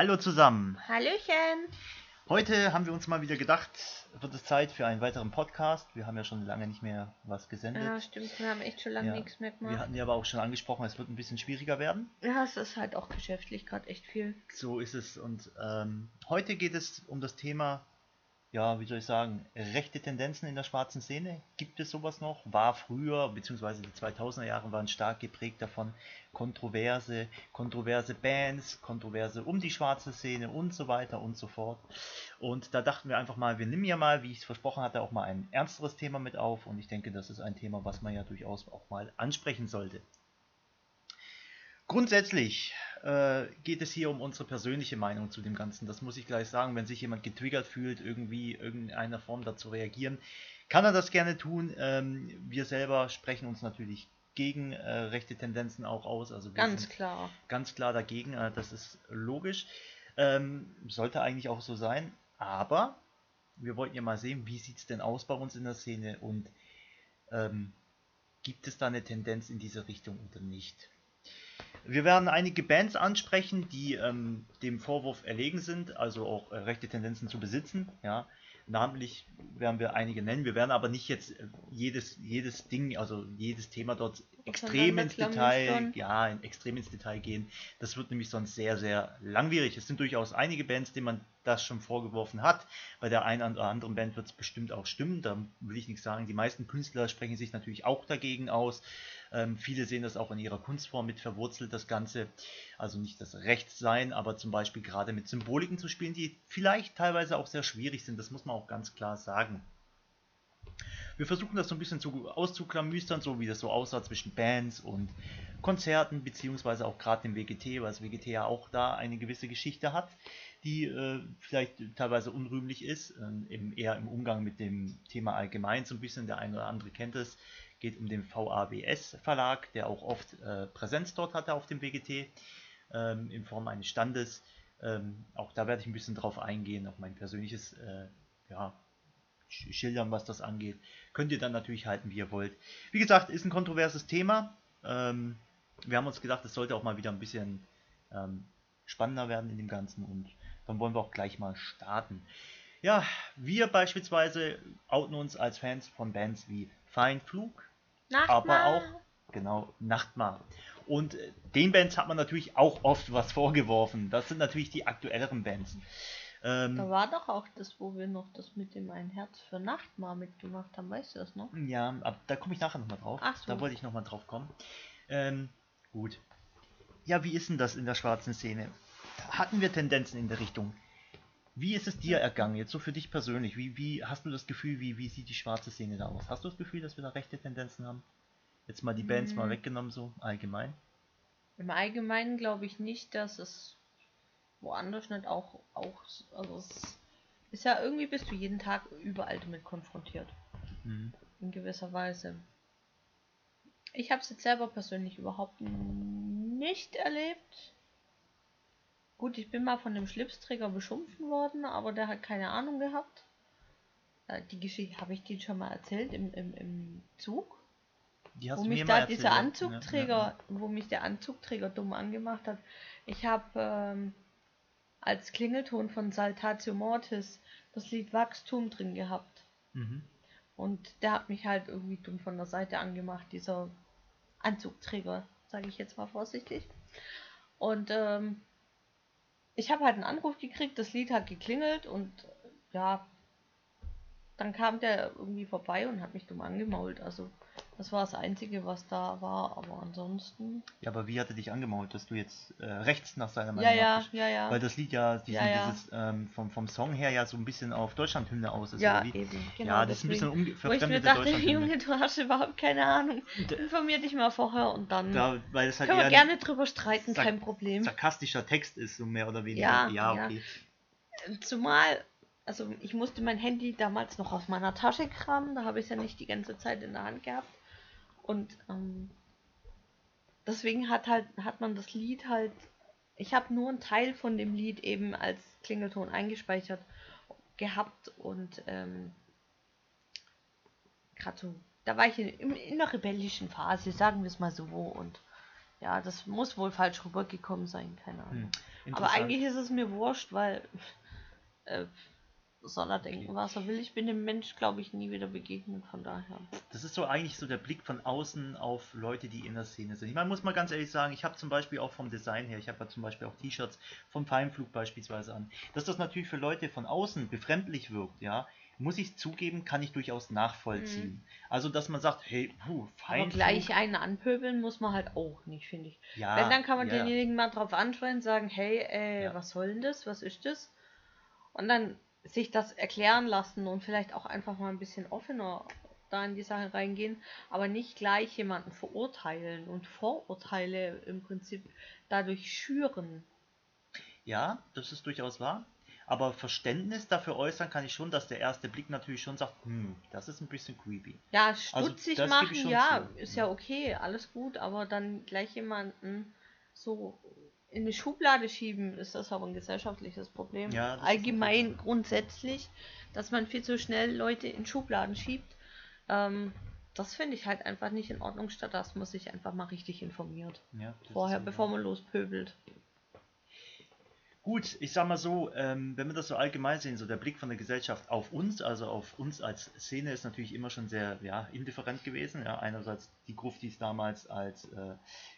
Hallo zusammen. Hallöchen. Heute haben wir uns mal wieder gedacht, wird es Zeit für einen weiteren Podcast. Wir haben ja schon lange nicht mehr was gesendet. Ja, stimmt. Wir haben echt schon lange Ja. nichts mehr Wir gemacht. hatten ja aber auch schon angesprochen, es wird ein bisschen schwieriger werden. Ja, es ist halt auch geschäftlich gerade echt viel. So ist es. Und ähm, heute geht es um das Thema, ja, wie soll ich sagen, rechte Tendenzen in der schwarzen Szene. Gibt es sowas noch? War früher, beziehungsweise die 2000er Jahre waren stark geprägt davon. Kontroverse, kontroverse Bands, Kontroverse um die schwarze Szene und so weiter und so fort. Und da dachten wir einfach mal, wir nehmen ja mal, wie ich es versprochen hatte, auch mal ein ernsteres Thema mit auf. Und ich denke, das ist ein Thema, was man ja durchaus auch mal ansprechen sollte. Grundsätzlich äh, geht es hier um unsere persönliche Meinung zu dem Ganzen. Das muss ich gleich sagen. Wenn sich jemand getriggert fühlt, irgendwie irgendeiner Form dazu reagieren, kann er das gerne tun. Ähm, wir selber sprechen uns natürlich gegen äh, rechte Tendenzen auch aus. Also wir Ganz sind klar. ganz klar dagegen. Äh, das ist logisch. Ähm, sollte eigentlich auch so sein. Aber wir wollten ja mal sehen, wie sieht es denn aus bei uns in der Szene und ähm, gibt es da eine Tendenz in diese Richtung oder nicht? Wir werden einige Bands ansprechen, die ähm, dem Vorwurf erlegen sind, also auch äh, rechte Tendenzen zu besitzen. Ja. Namentlich werden wir einige nennen. Wir werden aber nicht jetzt äh, jedes, jedes Ding, also jedes Thema dort extrem ins Detail, ja, extrem ins Detail gehen. Das wird nämlich sonst sehr, sehr langwierig. Es sind durchaus einige Bands, denen man das schon vorgeworfen hat. Bei der einen oder anderen Band wird es bestimmt auch stimmen. Da will ich nichts sagen. Die meisten Künstler sprechen sich natürlich auch dagegen aus. Ähm, viele sehen das auch in ihrer Kunstform mit verwurzelt, das Ganze. Also nicht das Rechtssein, aber zum Beispiel gerade mit Symboliken zu spielen, die vielleicht teilweise auch sehr schwierig sind. Das muss man auch ganz klar sagen. Wir versuchen das so ein bisschen zu, auszuklamüstern, so wie das so aussah zwischen Bands und Konzerten, beziehungsweise auch gerade dem WGT, weil das WGT ja auch da eine gewisse Geschichte hat, die äh, vielleicht teilweise unrühmlich ist, ähm, im, eher im Umgang mit dem Thema allgemein so ein bisschen, der eine oder andere kennt es, geht um den VABS Verlag, der auch oft äh, Präsenz dort hatte auf dem WGT, ähm, in Form eines Standes. Ähm, auch da werde ich ein bisschen drauf eingehen, auf mein persönliches äh, ja, schildern, was das angeht. Könnt ihr dann natürlich halten, wie ihr wollt. Wie gesagt, ist ein kontroverses Thema. Ähm, wir haben uns gedacht, es sollte auch mal wieder ein bisschen ähm, spannender werden in dem Ganzen und dann wollen wir auch gleich mal starten. Ja, wir beispielsweise outen uns als Fans von Bands wie Feinflug, aber Nachtmahl. auch genau Nachtmar. Und äh, den Bands hat man natürlich auch oft was vorgeworfen. Das sind natürlich die aktuelleren Bands. Ähm, Da war doch auch das, wo wir noch das mit dem Ein Herz für Nachtmahl mitgemacht haben. Weißt du das noch? Ja, ab, da komme ich nachher nochmal drauf. Ach so. Da wollte ich nochmal drauf kommen. Ähm, gut. Ja, wie ist denn das in der schwarzen Szene? Hatten wir Tendenzen in der Richtung? Wie ist es dir ergangen, jetzt so für dich persönlich? Wie, wie hast du das Gefühl, wie, wie sieht die schwarze Szene da aus? Hast du das Gefühl, dass wir da rechte Tendenzen haben? Jetzt mal die Bands mal Hm. weggenommen, so allgemein. Im Allgemeinen glaube ich nicht, dass es woanders nicht auch, auch also es ist ja irgendwie bist du jeden Tag überall damit konfrontiert. Mhm. in gewisser Weise. Ich habe es jetzt selber persönlich überhaupt nicht erlebt. Gut, ich bin mal von dem Schlipsträger beschimpfen worden, aber der hat keine Ahnung gehabt. Äh, Die Geschichte habe ich dir schon mal erzählt im, im, im Zug, Die hast wo du mich mir da dieser erzählt. Anzugträger, Ja, ja, wo mich der Anzugträger dumm angemacht hat. Ich habe ähm, als Klingelton von Saltatio Mortis das Lied Wachstum drin gehabt. Mhm. Und der hat mich halt irgendwie dumm von der Seite angemacht, dieser Anzugträger, sage ich jetzt mal vorsichtig. Und ähm, ich habe halt einen Anruf gekriegt, das Lied hat geklingelt und ja, dann kam der irgendwie vorbei und hat mich dumm angemault. Also das war das Einzige, was da war, aber ansonsten. ja, aber wie hat er dich angemault, dass du jetzt äh, rechts nach seiner Ja, Meinung ja, nach ja, ja. Weil das Lied ja, diesen, Ja, ja. dieses ähm, vom, vom Song her ja so ein bisschen auf Deutschlandhymne aus ist. Ja, eben, genau. ja, das ist ein deswegen. bisschen umge Wo ich mir dachte. Junge, du hast überhaupt keine Ahnung. Informier dich mal vorher und dann Da, weil es halt können wir gerne drüber streiten, kein Problem. sarkastischer Text ist, so mehr oder weniger. Ja, ja ja. okay. Zumal, also ich musste mein Handy damals noch aus meiner Tasche kramen, da habe ich es ja nicht die ganze Zeit in der Hand gehabt. Und ähm, deswegen hat halt, hat man das Lied halt, ich habe nur einen Teil von dem Lied eben als Klingelton eingespeichert gehabt und ähm, gerade so, da war ich in, in, in der rebellischen Phase, sagen wir es mal so, und Ja, das muss wohl falsch rübergekommen sein, keine Ahnung. Hm, Aber eigentlich ist es mir wurscht, weil äh, soll er denken, was er will. Ich bin dem Mensch, glaube ich, nie wieder begegnet, von daher. Das ist so eigentlich so der Blick von außen auf Leute, die in der Szene sind. Ich meine, muss mal ganz ehrlich sagen, ich habe zum Beispiel auch vom Design her, ich habe ja zum Beispiel auch T-Shirts vom Feinflug beispielsweise an. Dass das natürlich für Leute von außen befremdlich wirkt, ja, muss ich zugeben, kann ich durchaus nachvollziehen. Mhm. Also, dass man sagt, hey, puh, Feinflug. Aber gleich einen anpöbeln muss man halt auch nicht, finde ich. Ja, Wenn, dann kann man ja. denjenigen mal drauf ansprechen, sagen, hey, äh, ja. was soll denn das, was ist das? Und dann sich das erklären lassen und vielleicht auch einfach mal ein bisschen offener da in die Sache reingehen, aber nicht gleich jemanden verurteilen und Vorurteile im Prinzip dadurch schüren. Ja, das ist durchaus wahr. Aber Verständnis dafür äußern kann ich schon, dass der erste Blick natürlich schon sagt, hm, das ist ein bisschen creepy. Ja, also stutzig also, machen, ja, zu. ist ja okay, alles gut, aber dann gleich jemanden so in die Schublade schieben, ist das aber ein gesellschaftliches Problem. Ja, Allgemein grundsätzlich, dass man viel zu schnell Leute in Schubladen schiebt. Ähm, das finde ich halt einfach nicht in Ordnung. Statt das muss sich einfach mal richtig informiert. Ja, Vorher, bevor man lospöbelt. Gut, ich sag mal so, ähm, wenn wir das so allgemein sehen, so der Blick von der Gesellschaft auf uns, also auf uns als Szene, ist natürlich immer schon sehr ja, indifferent gewesen. Ja, einerseits die Gruftis damals als äh,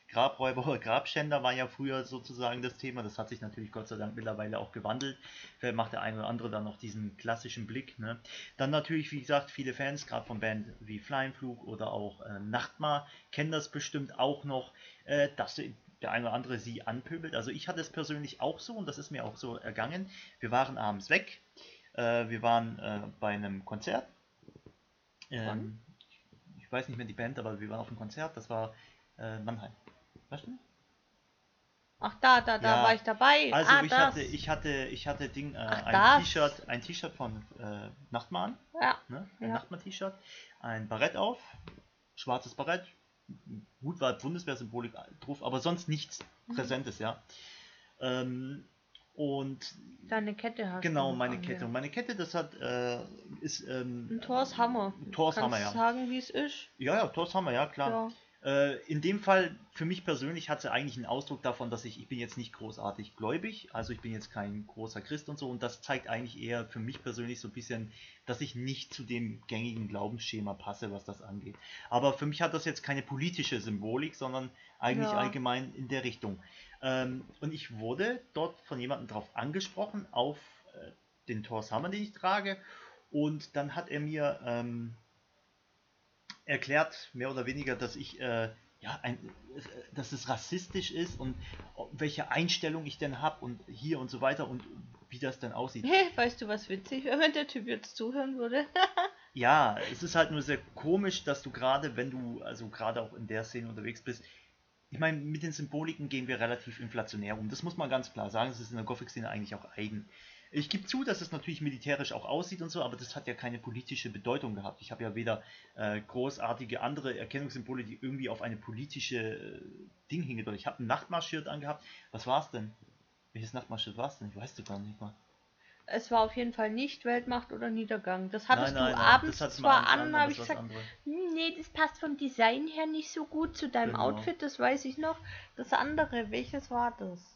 Grabräuber oder Grabschänder war ja früher sozusagen das Thema. Das hat sich natürlich Gott sei Dank mittlerweile auch gewandelt. Vielleicht macht der eine oder andere dann noch diesen klassischen Blick. Ne? Dann natürlich, wie gesagt, viele Fans, gerade von Band wie Flyingflug oder auch äh, Nachtmar, kennen das bestimmt auch noch, äh, dass der eine oder andere sie anpöbelt. Also ich hatte es persönlich auch so und das ist mir auch so ergangen. Wir waren abends weg. Äh, wir waren äh, bei einem Konzert. Ähm, ich weiß nicht mehr die Band, aber wir waren auf einem Konzert. Das war äh, Mannheim. Weißt du? Ach da, da, da ja. war ich dabei. Also ah, ich das. hatte, ich hatte, ich hatte Ding, äh, ein T-Shirt, ein T-Shirt von äh, Nachtmann. Ja. Ne? Ein ja. Nachtmann-T-Shirt, ein Barett auf, schwarzes Barett, gut war Bundeswehr-Symbolik drauf, aber sonst nichts mhm. Präsentes, ja. Ähm, und deine Kette hast genau meine Kette ja. und meine Kette das hat äh, ist ähm, ein Thors Hammer Thors Hammer ja sagen wie es ist ja ja Thors Hammer ja klar ja. Äh, in dem Fall, für mich persönlich, hat sie eigentlich einen Ausdruck davon, dass ich, ich bin jetzt nicht großartig gläubig, also ich bin jetzt kein großer Christ und so, und das zeigt eigentlich eher für mich persönlich so ein bisschen, dass ich nicht zu dem gängigen Glaubensschema passe, was das angeht. Aber für mich hat das jetzt keine politische Symbolik, sondern eigentlich ja. allgemein in der Richtung. Ähm, und ich wurde dort von jemandem darauf angesprochen, auf äh, den Thors Hammer, den ich trage, und dann hat er mir ähm, erklärt, mehr oder weniger, dass ich äh, ja, ein, dass es rassistisch ist und welche Einstellung ich denn habe und hier und so weiter und wie das dann aussieht. Hey, weißt du, was witzig wäre, wenn der Typ jetzt zuhören würde? ja, es ist halt nur sehr komisch, dass du gerade, wenn du, also gerade auch in der Szene unterwegs bist, ich meine, mit den Symboliken gehen wir relativ inflationär um. Das muss man ganz klar sagen. Das ist in der Gothic-Szene eigentlich auch eigen. Ich gebe zu, dass es natürlich militärisch auch aussieht und so, aber das hat ja keine politische Bedeutung gehabt. Ich habe ja weder äh, großartige andere Erkennungssymbole, die irgendwie auf eine politische äh, Ding hingedeutet. Ich habe ein Nachtmarschiert angehabt. Was war es denn? Welches Nachtmarschiert war es denn? Ich weiß du gar nicht mal. Es war auf jeden Fall nicht Weltmacht oder Niedergang. Das hattest nein, nein, du nein, abends zwar an, habe ich gesagt, hm, nee, das passt vom Design her nicht so gut zu deinem genau. Outfit, das weiß ich noch. Das andere, welches war das?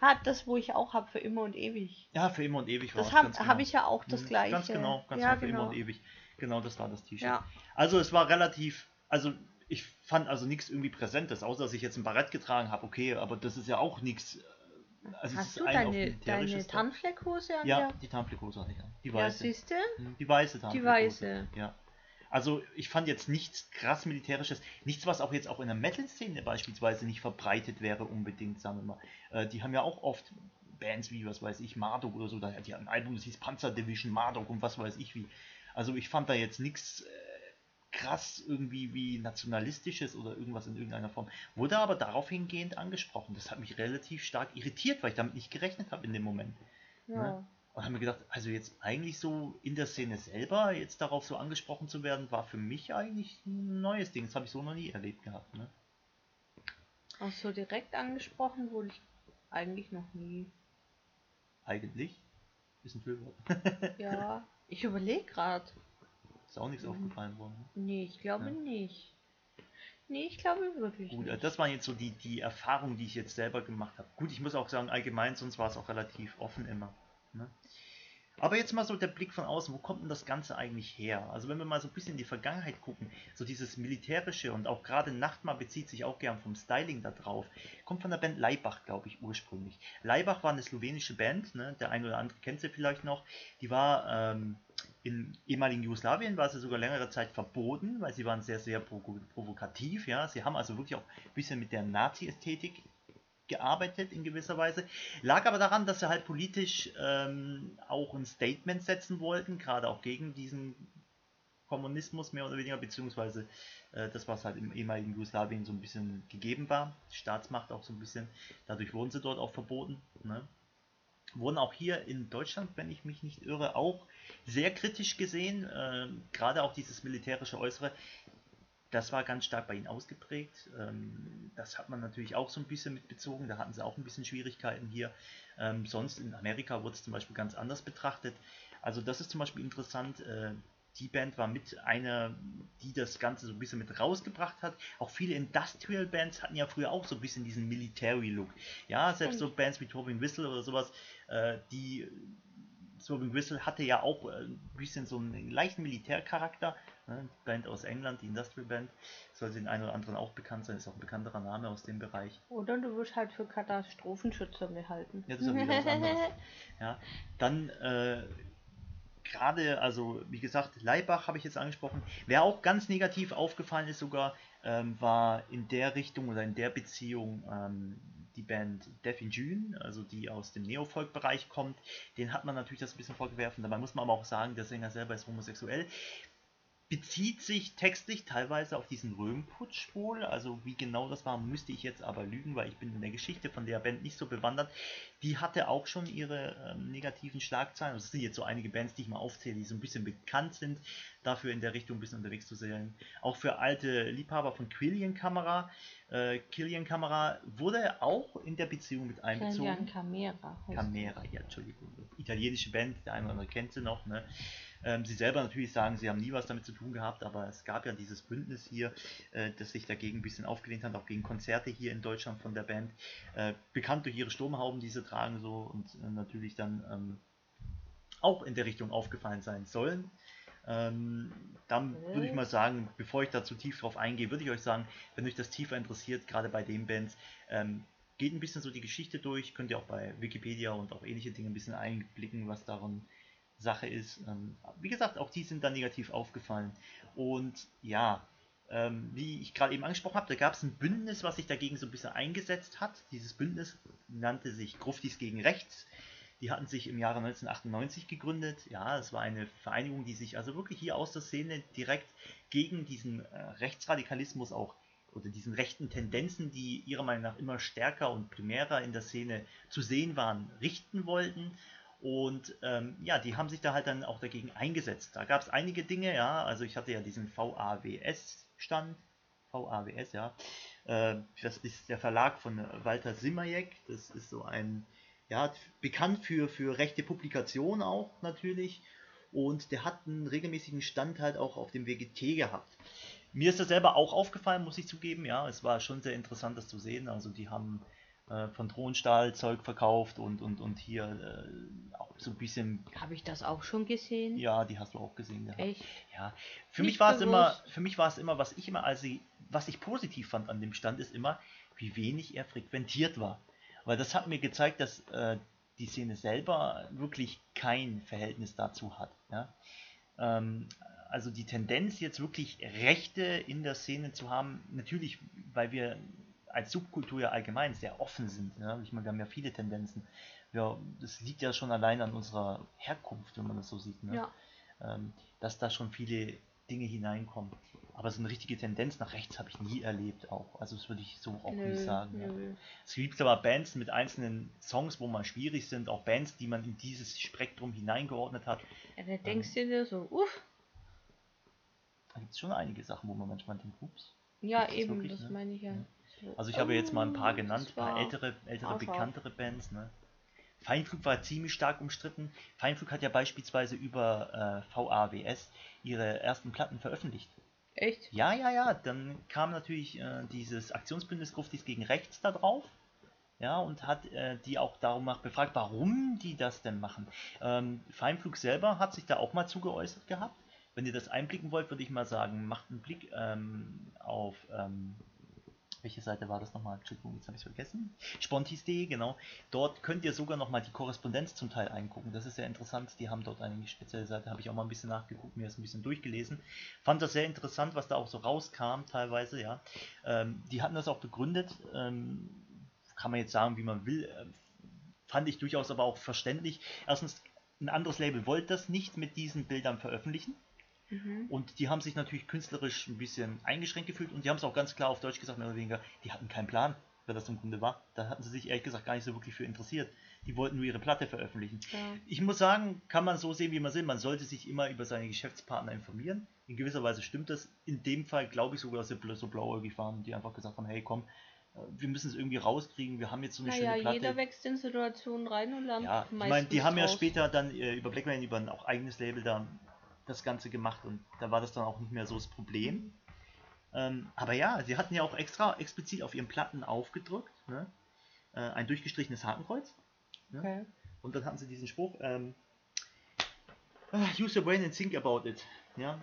Hat das, wo ich auch habe, für immer und ewig. Ja, für immer und ewig war Das habe genau. hab ich ja auch das mhm, gleiche. Ganz genau, ganz ja, genau, für immer genau. und ewig. Genau, das war das T-Shirt. Ja. Also es war relativ, also ich fand also nichts irgendwie Präsentes, außer dass ich jetzt ein Barett getragen habe, okay, aber das ist ja auch nichts. Äh, also Hast du deine, deine Tarnfleckhose an? Ja, die Tarnfleckhose hatte ich an. Die weiße. Ja, siehst du? Mhm, die weiße Tarnfleckhose. Die weiße. Ja. Also ich fand jetzt nichts krass militärisches, nichts, was auch jetzt auch in der Metal-Szene beispielsweise nicht verbreitet wäre unbedingt, sagen wir mal. Äh, die haben ja auch oft Bands wie, was weiß ich, Marduk oder so, die hatten ein Album, das hieß Panzer Division Marduk und was weiß ich wie. Also ich fand da jetzt nichts äh, krass irgendwie wie nationalistisches oder irgendwas in irgendeiner Form. Wurde aber darauf hingehend angesprochen. Das hat mich relativ stark irritiert, weil ich damit nicht gerechnet habe in dem Moment. Ja. Ne? Und haben mir gedacht, also jetzt eigentlich so in der Szene selber, jetzt darauf so angesprochen zu werden, war für mich eigentlich ein neues Ding. Das habe ich so noch nie erlebt gehabt. Ne? Auch so direkt angesprochen wurde ich eigentlich noch nie. Eigentlich? Ist ein Füllwort. ja, ich überlege gerade. Ist auch nichts mhm. aufgefallen worden. Ne? Nee, ich glaube ja. nicht. Nee, ich glaube wirklich Gut, nicht. das waren jetzt so die, die Erfahrungen, die ich jetzt selber gemacht habe. Gut, ich muss auch sagen, allgemein, sonst war es auch relativ offen immer. Ne? Aber jetzt mal so der Blick von außen, wo kommt denn das Ganze eigentlich her? Also wenn wir mal so ein bisschen in die Vergangenheit gucken, so dieses militärische und auch gerade Nachtmar bezieht sich auch gern vom Styling da drauf, kommt von der Band Leibach, glaube ich, ursprünglich. Leibach war eine slowenische Band, ne? der eine oder andere kennt sie vielleicht noch, die war ähm, in ehemaligen Jugoslawien, war sie sogar längere Zeit verboten, weil sie waren sehr, sehr provokativ, ja, sie haben also wirklich auch ein bisschen mit der Nazi-Ästhetik gearbeitet in gewisser Weise. Lag aber daran, dass sie halt politisch ähm, auch ein Statement setzen wollten, gerade auch gegen diesen Kommunismus mehr oder weniger, beziehungsweise äh, das, was halt im ehemaligen Jugoslawien so ein bisschen gegeben war, Staatsmacht auch so ein bisschen, dadurch wurden sie dort auch verboten. Ne? Wurden auch hier in Deutschland, wenn ich mich nicht irre, auch sehr kritisch gesehen, äh, gerade auch dieses militärische Äußere das war ganz stark bei ihnen ausgeprägt. Ähm, das hat man natürlich auch so ein bisschen mitbezogen. Da hatten sie auch ein bisschen Schwierigkeiten hier. Ähm, sonst in Amerika wurde es zum Beispiel ganz anders betrachtet. Also das ist zum Beispiel interessant. Äh, die Band war mit einer, die das Ganze so ein bisschen mit rausgebracht hat. Auch viele Industrial Bands hatten ja früher auch so ein bisschen diesen Military Look. Ja, selbst so Bands wie Tobin Whistle oder sowas, äh, die Swerving Whistle hatte ja auch äh, ein bisschen so einen leichten Militärcharakter. Ne? Band aus England, die Industrial Band, soll den einen oder anderen auch bekannt sein, ist auch ein bekannterer Name aus dem Bereich. Oder du wirst halt für Katastrophenschützer behalten. Ja, das ist wieder was anderes. Ja, dann äh, gerade, also wie gesagt, Leibach habe ich jetzt angesprochen. Wer auch ganz negativ aufgefallen ist sogar, ähm, war in der Richtung oder in der Beziehung ähm, die Band Deaf in June, also die aus dem Neofolk-Bereich kommt, den hat man natürlich das ein bisschen vorgewerfen. Dabei muss man aber auch sagen, der Sänger selber ist homosexuell bezieht sich textlich teilweise auf diesen Röhmputsch wohl. Also wie genau das war, müsste ich jetzt aber lügen, weil ich bin in der Geschichte von der Band nicht so bewandert. Die hatte auch schon ihre ähm, negativen Schlagzeilen. Das sind jetzt so einige Bands, die ich mal aufzähle, die so ein bisschen bekannt sind, dafür in der Richtung ein bisschen unterwegs zu sein. Auch für alte Liebhaber von Quillian Kamera. Äh, Killian Kamera wurde auch in der Beziehung mit einbezogen. Killian Camera. Camera, ja, Entschuldigung. Italienische Band, der eine oder andere kennt sie noch, ne? Ähm, sie selber natürlich sagen, sie haben nie was damit zu tun gehabt, aber es gab ja dieses Bündnis hier, äh, das sich dagegen ein bisschen aufgelehnt hat, auch gegen Konzerte hier in Deutschland von der Band. Äh, bekannt durch ihre Sturmhauben, die sie tragen so und äh, natürlich dann ähm, auch in der Richtung aufgefallen sein sollen. Ähm, dann würde ich mal sagen, bevor ich da zu tief drauf eingehe, würde ich euch sagen, wenn euch das tiefer interessiert, gerade bei den Bands, ähm, geht ein bisschen so die Geschichte durch, könnt ihr auch bei Wikipedia und auch ähnliche Dinge ein bisschen einblicken, was daran Sache ist. Ähm, wie gesagt, auch die sind dann negativ aufgefallen. Und ja, ähm, wie ich gerade eben angesprochen habe, da gab es ein Bündnis, was sich dagegen so ein bisschen eingesetzt hat. Dieses Bündnis nannte sich Gruftis gegen Rechts. Die hatten sich im Jahre 1998 gegründet. Ja, es war eine Vereinigung, die sich also wirklich hier aus der Szene direkt gegen diesen äh, Rechtsradikalismus auch oder diesen rechten Tendenzen, die ihrer Meinung nach immer stärker und primärer in der Szene zu sehen waren, richten wollten. Und ähm, ja, die haben sich da halt dann auch dagegen eingesetzt. Da gab es einige Dinge, ja, also ich hatte ja diesen VAWS-Stand, VAWS, ja, äh, das ist der Verlag von Walter Simmerjeck, das ist so ein, ja, bekannt für, für rechte Publikationen auch natürlich und der hat einen regelmäßigen Stand halt auch auf dem WGT gehabt. Mir ist das selber auch aufgefallen, muss ich zugeben, ja, es war schon sehr interessant, das zu sehen, also die haben äh, von Thronstahl Zeug verkauft und, und, und hier äh, auch so ein bisschen. Habe ich das auch schon gesehen? Ja, die hast du auch gesehen. Ja. Echt? Ja. Für mich war es immer, für mich war es immer, was ich immer, also was ich positiv fand an dem Stand, ist immer, wie wenig er frequentiert war. Weil das hat mir gezeigt, dass äh, die Szene selber wirklich kein Verhältnis dazu hat. Ja? Ähm, also die Tendenz jetzt wirklich Rechte in der Szene zu haben, natürlich, weil wir als Subkultur ja allgemein sehr offen sind. Ja? Ich meine, wir haben ja viele Tendenzen. Ja, das liegt ja schon allein an unserer Herkunft, wenn man das so sieht. Ne? Ja. Ähm, dass da schon viele Dinge hineinkommen. Aber so eine richtige Tendenz nach rechts habe ich nie erlebt auch. Also das würde ich so auch nö, nicht sagen. Ja. Es gibt aber Bands mit einzelnen Songs, wo mal schwierig sind, auch Bands, die man in dieses Spektrum hineingeordnet hat. Ja, da denkst ähm, du dir so, uff. Da gibt es schon einige Sachen, wo man manchmal denkt, ups. Ja, eben, wirklich, das ne? meine ich ja. ja. Also ich habe jetzt mal ein paar genannt, ein paar ältere, ältere bekanntere Bands. Ne? Feinflug war ziemlich stark umstritten. Feinflug hat ja beispielsweise über äh, VAWS ihre ersten Platten veröffentlicht. Echt? Ja, ja, ja. Dann kam natürlich äh, dieses Aktionsbündnis Gruftis gegen Rechts da drauf. Ja, und hat äh, die auch darum befragt, warum die das denn machen. Ähm, Feinflug selber hat sich da auch mal zugeäußert gehabt. Wenn ihr das einblicken wollt, würde ich mal sagen, macht einen Blick ähm, auf ähm, welche Seite war das nochmal? Entschuldigung, jetzt habe ich es vergessen. Spontis.de, genau. Dort könnt ihr sogar nochmal die Korrespondenz zum Teil eingucken. Das ist sehr interessant. Die haben dort eine spezielle Seite, habe ich auch mal ein bisschen nachgeguckt, mir das ein bisschen durchgelesen. Fand das sehr interessant, was da auch so rauskam, teilweise, ja. Ähm, die hatten das auch begründet. Ähm, kann man jetzt sagen, wie man will. Ähm, fand ich durchaus aber auch verständlich. Erstens, ein anderes Label wollte das nicht mit diesen Bildern veröffentlichen. Mhm. Und die haben sich natürlich künstlerisch ein bisschen eingeschränkt gefühlt und die haben es auch ganz klar auf Deutsch gesagt, mehr oder weniger, die hatten keinen Plan, wer das im Grunde war. Da hatten sie sich ehrlich gesagt gar nicht so wirklich für interessiert. Die wollten nur ihre Platte veröffentlichen. Ja. Ich muss sagen, kann man so sehen, wie man will. Man sollte sich immer über seine Geschäftspartner informieren. In gewisser Weise stimmt das. In dem Fall glaube ich sogar, dass sie so blauäugig waren, die einfach gesagt haben, hey komm, äh, wir müssen es irgendwie rauskriegen, wir haben jetzt so eine naja, schöne Platte. jeder wächst in Situationen rein und lernt Ja, ich meine, die haben raus. ja später dann äh, über Blackman, über ein auch eigenes Label da das Ganze gemacht und da war das dann auch nicht mehr so das Problem. Ähm, aber ja, sie hatten ja auch extra explizit auf ihren Platten aufgedrückt, ne? äh, ein durchgestrichenes Hakenkreuz. Ne? Okay. Und dann hatten sie diesen Spruch, ähm, ah, use your brain and think about it. Ja?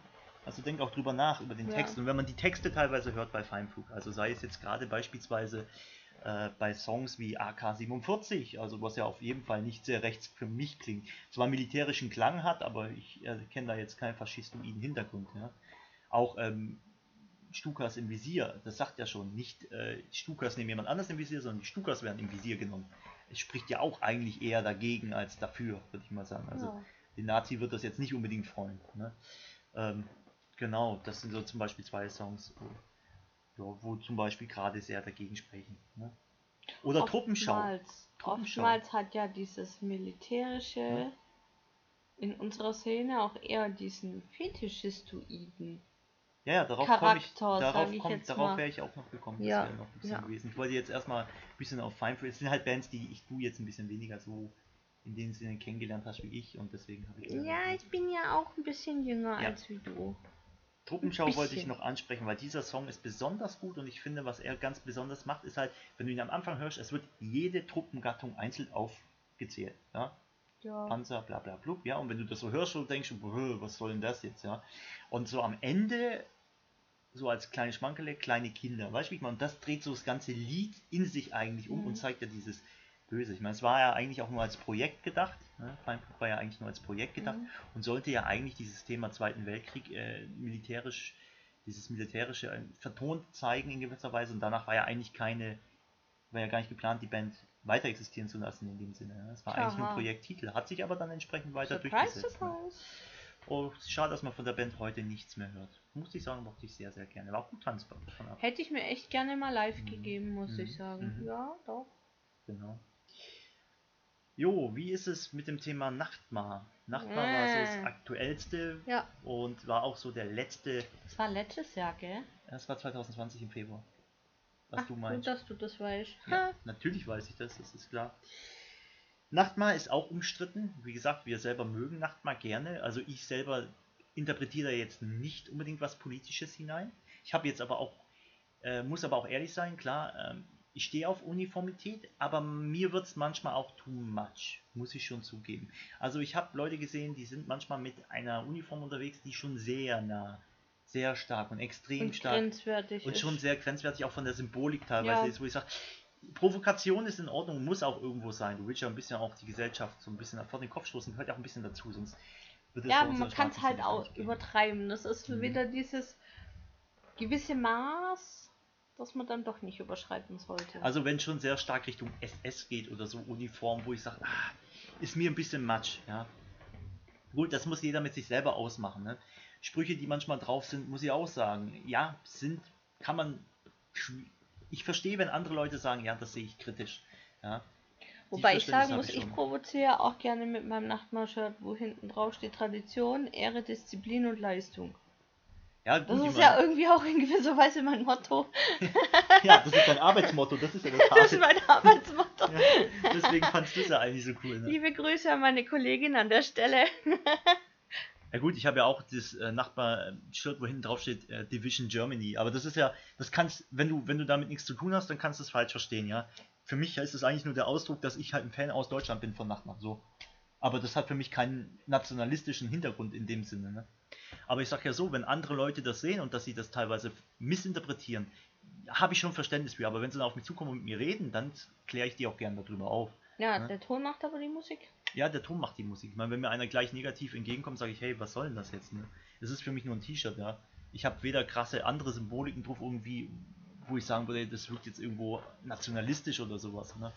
Also denk auch drüber nach, über den ja. Text. Und wenn man die Texte teilweise hört bei Feinflug, also sei es jetzt gerade beispielsweise äh, bei Songs wie AK-47, also was ja auf jeden Fall nicht sehr rechts für mich klingt. Zwar militärischen Klang hat, aber ich äh, kenne da jetzt keinen faschistoiden Hintergrund. Ja. Auch ähm, Stukas im Visier, das sagt ja schon, nicht äh, Stukas nehmen jemand anders im Visier, sondern die Stukas werden im Visier genommen. Es spricht ja auch eigentlich eher dagegen als dafür, würde ich mal sagen. Also ja. den Nazi wird das jetzt nicht unbedingt freuen. Ne? Ähm, genau, das sind so zum Beispiel zwei Songs, ja, wo zum Beispiel gerade sehr dagegen sprechen. Ne? Oder oftmals, Truppenschau. Truppenschau. Oftmals hat ja dieses militärische ja. in unserer Szene auch eher diesen Fetischistoiden. Ja, ja, darauf komme ich, darauf, kommt, darauf wäre ich auch noch gekommen. Das ja, wäre noch ein bisschen ja. gewesen. Ich wollte jetzt erstmal ein bisschen auf Fine Es sind halt Bands, die ich du jetzt ein bisschen weniger so in dem Sinne kennengelernt hast wie ich und deswegen habe ich. Ja, ich bin ja auch ein bisschen jünger als wie du. Truppenschau wollte ich noch ansprechen, weil dieser Song ist besonders gut und ich finde, was er ganz besonders macht, ist halt, wenn du ihn am Anfang hörst, es wird jede Truppengattung einzeln aufgezählt. Ja? ja. Panzer, bla bla blub, ja, und wenn du das so hörst, und denkst du, was soll denn das jetzt, ja? Und so am Ende, so als kleine Schmankele, kleine Kinder, weißt du, wie ich meine, und das dreht so das ganze Lied in sich eigentlich um mhm. und zeigt ja dieses böse. Ich meine, es war ja eigentlich auch nur als Projekt gedacht. Ne? Feinbruch war ja eigentlich nur als Projekt gedacht mhm. und sollte ja eigentlich dieses Thema Zweiten Weltkrieg äh, militärisch, dieses militärische äh, vertont zeigen in gewisser Weise. Und danach war ja eigentlich keine, war ja gar nicht geplant, die Band weiter existieren zu lassen in dem Sinne. Es war Aha. eigentlich nur ein Projekttitel, hat sich aber dann entsprechend weiter surprise, durchgesetzt. Ne? Surprise. Ne? Oh, schade, dass man von der Band heute nichts mehr hört. Muss ich sagen, mochte ich sehr, sehr gerne. War auch gut tanzbar. Hätte ich mir echt gerne mal live mhm. gegeben, muss mhm. ich sagen. Mhm. Ja, doch. Genau. Jo, wie ist es mit dem Thema Nachtmar? Nachtmar äh. war so das aktuellste ja. und war auch so der letzte. Das war letztes Jahr, gell? Das war 2020 im Februar. Was Ach, du meinst. Gut, dass du das weißt. Ja, natürlich weiß ich das, das ist klar. Nachtmar ist auch umstritten. Wie gesagt, wir selber mögen Nachtmar gerne. Also ich selber interpretiere da jetzt nicht unbedingt was Politisches hinein. Ich habe jetzt aber auch, äh, muss aber auch ehrlich sein, klar, ähm, ich stehe auf Uniformität, aber mir wird es manchmal auch too much, muss ich schon zugeben. Also ich habe Leute gesehen, die sind manchmal mit einer Uniform unterwegs, die schon sehr nah, sehr stark und extrem und stark grenzwertig und schon sehr grenzwertig auch von der Symbolik teilweise ja. ist, wo ich sage, Provokation ist in Ordnung, muss auch irgendwo sein. Du willst ja ein bisschen auch die Gesellschaft so ein bisschen vor den Kopf stoßen, gehört ja auch ein bisschen dazu, sonst wird es Ja, aber man kann es halt auch übertreiben. Das ist mhm. wieder dieses gewisse Maß dass man dann doch nicht überschreiten sollte. Also wenn schon sehr stark Richtung SS geht oder so Uniform, wo ich sage, ah, ist mir ein bisschen Matsch, ja. Gut, das muss jeder mit sich selber ausmachen. Ne? Sprüche, die manchmal drauf sind, muss ich auch sagen, ja, sind, kann man, ich verstehe, wenn andere Leute sagen, ja, das sehe ich kritisch, ja. Wobei ich sagen muss, ich, ich provoziere auch gerne mit meinem Nachtmarschirt, wo hinten drauf steht Tradition, Ehre, Disziplin und Leistung. Ja, gut, das ist ja irgendwie auch in gewisser Weise mein Motto. ja, das ist dein Arbeitsmotto, das ist ja das Das ist mein Arbeitsmotto. ja, deswegen fandst du es ja eigentlich so cool. Ne? Liebe Grüße an meine Kollegin an der Stelle. Ja gut, ich habe ja auch das äh, Nachbar-Shirt, wo hinten drauf steht äh, Division Germany. Aber das ist ja, das kannst, wenn du, wenn du damit nichts zu tun hast, dann kannst du es falsch verstehen, ja. Für mich ist es eigentlich nur der Ausdruck, dass ich halt ein Fan aus Deutschland bin von Nachbar. So. Aber das hat für mich keinen nationalistischen Hintergrund in dem Sinne. Ne? Aber ich sage ja so, wenn andere Leute das sehen und dass sie das teilweise missinterpretieren, habe ich schon Verständnis für. Aber wenn sie dann auf mich zukommen und mit mir reden, dann kläre ich die auch gerne darüber auf. Ja, ne? der Ton macht aber die Musik. Ja, der Ton macht die Musik. Ich meine, wenn mir einer gleich negativ entgegenkommt, sage ich, hey, was soll denn das jetzt? Ne? Das ist für mich nur ein T-Shirt, ja. Ich habe weder krasse andere Symboliken drauf irgendwie, wo ich sagen würde, das wirkt jetzt irgendwo nationalistisch oder sowas. Ne?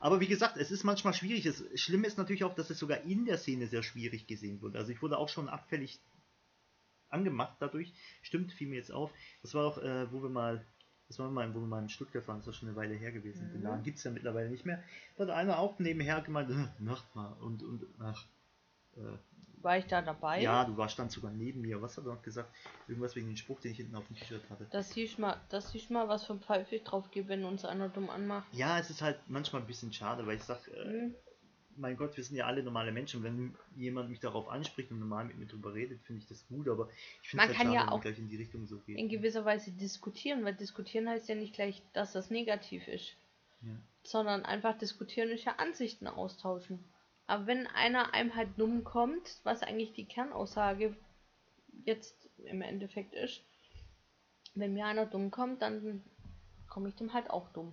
Aber wie gesagt, es ist manchmal schwierig. Das Schlimme ist natürlich auch, dass es sogar in der Szene sehr schwierig gesehen wird. Also ich wurde auch schon abfällig angemacht dadurch. Stimmt, fiel mir jetzt auf. Das war auch, äh, wo wir mal, das war mal, wo wir mal in Stuttgart waren, das war schon eine Weile her gewesen. Mhm. Den Laden gibt es ja mittlerweile nicht mehr. Da hat einer auch nebenher gemeint, äh, macht mal und, und ach, äh, war ich da dabei? Ja, du warst stand sogar neben mir. Was hat er noch gesagt? Irgendwas wegen dem Spruch, den ich hinten auf dem T-Shirt hatte. Das siehst mal, das siehst mal, was für ein ich drauf gebe, wenn uns einer dumm anmacht. Ja, es ist halt manchmal ein bisschen schade, weil ich sag, äh, mhm. mein Gott, wir sind ja alle normale Menschen. Wenn jemand mich darauf anspricht und normal mit mir drüber redet, finde ich das gut, aber ich finde es halt kann schade, ja auch gleich in die Richtung so geht. In gewisser Weise diskutieren, weil diskutieren heißt ja nicht gleich, dass das negativ ist. Ja. Sondern einfach diskutieren ist ja Ansichten austauschen. Aber wenn einer einem halt dumm kommt, was eigentlich die Kernaussage jetzt im Endeffekt ist, wenn mir einer dumm kommt, dann komme ich dem halt auch dumm.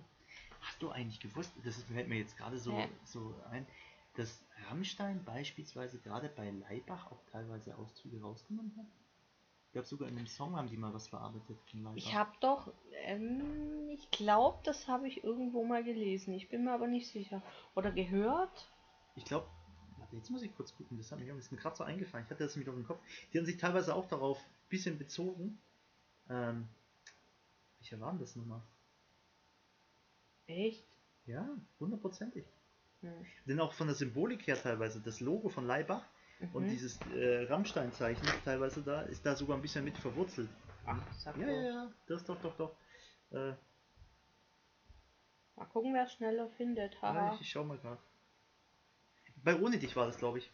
Hast du eigentlich gewusst, das fällt mir jetzt gerade so, ja. so ein, dass Rammstein beispielsweise gerade bei Leibach auch teilweise Auszüge rausgenommen hat? Ich glaube sogar in einem Song haben die mal was verarbeitet von Leibach. Ich habe doch, ähm, ich glaube, das habe ich irgendwo mal gelesen. Ich bin mir aber nicht sicher. Oder gehört. Ich glaube, jetzt muss ich kurz gucken, das hat mir gerade so eingefallen. Ich hatte das mit auf dem Kopf. Die haben sich teilweise auch darauf ein bisschen bezogen. Ähm, welcher war denn das nochmal? Echt? Ja, hundertprozentig. Hm. Denn auch von der Symbolik her teilweise, das Logo von Leibach mhm. und dieses äh, Rammstein-Zeichen teilweise da, ist da sogar ein bisschen mit verwurzelt. Ach, sag ja, ja, ja, das doch, doch, doch. Äh, mal gucken, wer es schneller findet. Haha. Ja, ich, ich schau mal gerade. Bei Ohne dich war das, glaube ich.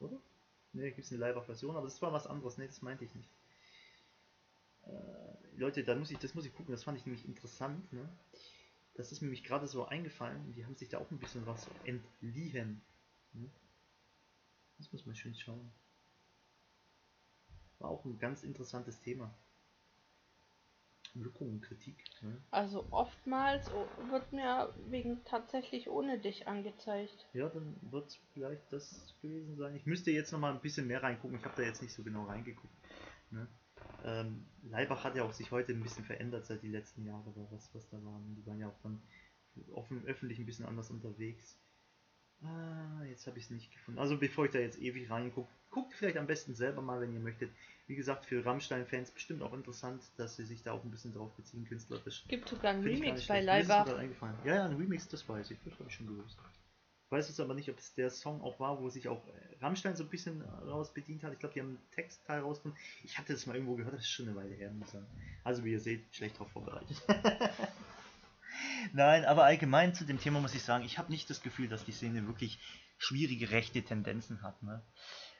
Oder? Ne, gibt es eine Live-Version, aber das war was anderes. Ne, das meinte ich nicht. Äh, Leute, da muss ich, das muss ich gucken, das fand ich nämlich interessant. Ne? Das ist mir nämlich gerade so eingefallen. Die haben sich da auch ein bisschen was entliehen. Ne? Das muss man schön schauen. War auch ein ganz interessantes Thema. Wirkung und Kritik. Ne? Also oftmals wird mir wegen tatsächlich ohne dich angezeigt. Ja, dann wird es vielleicht das gewesen sein. Ich müsste jetzt noch mal ein bisschen mehr reingucken. Ich habe da jetzt nicht so genau reingeguckt. Ne? Ähm, Leibach hat ja auch sich heute ein bisschen verändert seit die letzten Jahre, was, was da waren. Die waren ja auch dann offen, öffentlich ein bisschen anders unterwegs. Ah, jetzt habe ich es nicht gefunden. Also bevor ich da jetzt ewig reingucke, guckt vielleicht am besten selber mal, wenn ihr möchtet. Wie gesagt, für Rammstein-Fans bestimmt auch interessant, dass sie sich da auch ein bisschen drauf beziehen, künstlerisch. Gibt sogar einen Remix bei Leibach. Ja, ja, ein Remix, das weiß ich. Das habe ich schon gewusst. Ich weiß jetzt aber nicht, ob es der Song auch war, wo sich auch äh, Rammstein so ein bisschen raus bedient hat. Ich glaube, die haben einen Textteil rausgenommen. Ich hatte das mal irgendwo gehört, das ist schon eine Weile her, muss ich sagen. Also, wie ihr seht, schlecht darauf vorbereitet. Nein, aber allgemein zu dem Thema muss ich sagen, ich habe nicht das Gefühl, dass die Szene wirklich schwierige rechte Tendenzen hat. Ne?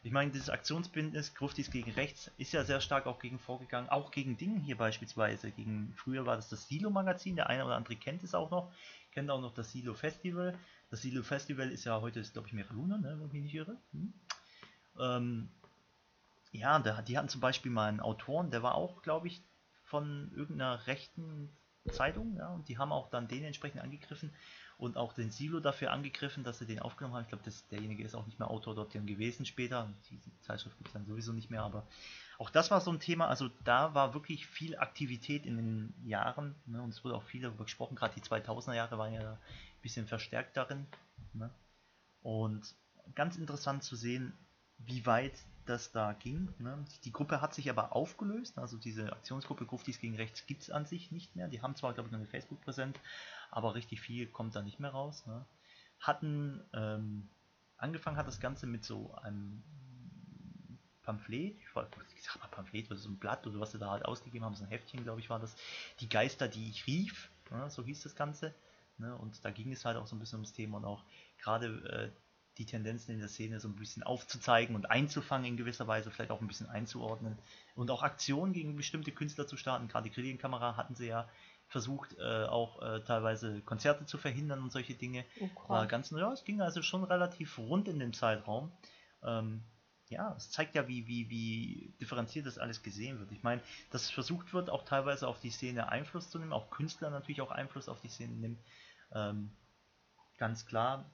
Ich meine, dieses Aktionsbündnis Gruftis gegen Rechts ist ja sehr stark auch gegen vorgegangen, auch gegen Dinge hier beispielsweise. Gegen, früher war das das Silo-Magazin, der eine oder andere kennt es auch noch, kennt auch noch das Silo-Festival. Das Silo-Festival ist ja heute, glaube ich, Luna, ne, wenn ich mich nicht irre. Hm. Ähm, ja, die hatten zum Beispiel mal einen Autoren, der war auch, glaube ich, von irgendeiner rechten Zeitung, ja, und die haben auch dann den entsprechend angegriffen und auch den Silo dafür angegriffen, dass sie den aufgenommen haben. Ich glaube, derjenige ist auch nicht mehr Autor dort gewesen später. Die Zeitschrift gibt es dann sowieso nicht mehr, aber auch das war so ein Thema. Also da war wirklich viel Aktivität in den Jahren ne, und es wurde auch viel darüber gesprochen. Gerade die 2000er Jahre waren ja ein bisschen verstärkt darin. Ne? Und ganz interessant zu sehen, wie weit das da ging. Ne? Die Gruppe hat sich aber aufgelöst, also diese Aktionsgruppe Gruftis gegen Rechts gibt es an sich nicht mehr. Die haben zwar, glaube ich, noch eine Facebook-Präsenz, aber richtig viel kommt da nicht mehr raus. Ne? Hatten, ähm, angefangen hat das Ganze mit so einem Pamphlet, ich sag mal Pamphlet oder so ein Blatt oder was sie da halt ausgegeben haben, so ein Heftchen, glaube ich, war das. Die Geister, die ich rief, ne? so hieß das Ganze. Ne? Und da ging es halt auch so ein bisschen ums Thema und auch gerade äh, die Tendenzen in der Szene so ein bisschen aufzuzeigen und einzufangen in gewisser Weise, vielleicht auch ein bisschen einzuordnen und auch Aktionen gegen bestimmte Künstler zu starten. Gerade die Kredienkamera hatten sie ja versucht, äh, auch äh, teilweise Konzerte zu verhindern und solche Dinge. Oh, War ganz, ja, es ging also schon relativ rund in dem Zeitraum. Ähm, ja, es zeigt ja, wie, wie, wie differenziert das alles gesehen wird. Ich meine, dass versucht wird, auch teilweise auf die Szene Einfluss zu nehmen, auch Künstler natürlich auch Einfluss auf die Szene nehmen. Ähm, ganz klar,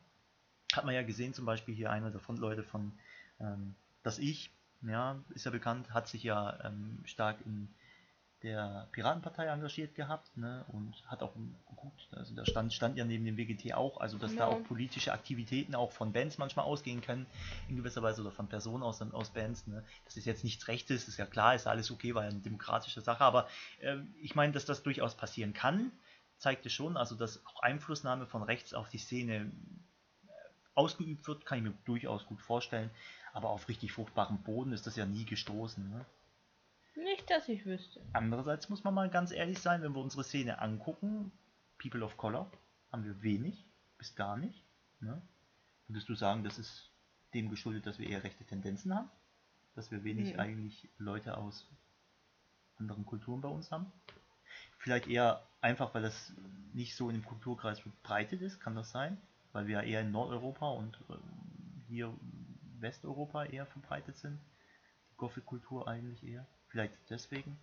hat man ja gesehen, zum Beispiel hier einer der Frontleute von ähm, Das Ich, ja, ist ja bekannt, hat sich ja ähm, stark in der Piratenpartei engagiert gehabt ne, und hat auch geguckt, also da stand, stand ja neben dem WGT auch, also dass ja. da auch politische Aktivitäten auch von Bands manchmal ausgehen können, in gewisser Weise oder von Personen aus, aus Bands. Ne. Das ist jetzt nichts Rechtes, ist ja klar, ist alles okay, war ja eine demokratische Sache, aber äh, ich meine, dass das durchaus passieren kann, zeigte schon, also dass auch Einflussnahme von rechts auf die Szene äh, ausgeübt wird, kann ich mir durchaus gut vorstellen, aber auf richtig fruchtbarem Boden ist das ja nie gestoßen. Ne. Nicht, dass ich wüsste. Andererseits muss man mal ganz ehrlich sein, wenn wir unsere Szene angucken, People of Color, haben wir wenig, bis gar nicht. Ne? Würdest du sagen, das ist dem geschuldet, dass wir eher rechte Tendenzen haben? Dass wir wenig mhm. eigentlich Leute aus anderen Kulturen bei uns haben? Vielleicht eher einfach, weil das nicht so in dem Kulturkreis verbreitet ist, kann das sein? Weil wir eher in Nordeuropa und äh, hier Westeuropa eher verbreitet sind. Die Gothic-Kultur eigentlich eher. Vielleicht deswegen?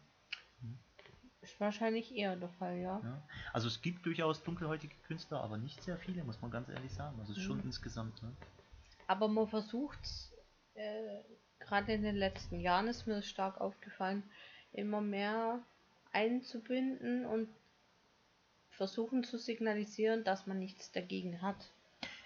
Ist wahrscheinlich eher der Fall, ja. ja. Also es gibt durchaus dunkelhäutige Künstler, aber nicht sehr viele, muss man ganz ehrlich sagen. Also mhm. schon insgesamt. Ne? Aber man versucht, äh, gerade in den letzten Jahren ist mir das stark aufgefallen, immer mehr einzubinden und versuchen zu signalisieren, dass man nichts dagegen hat.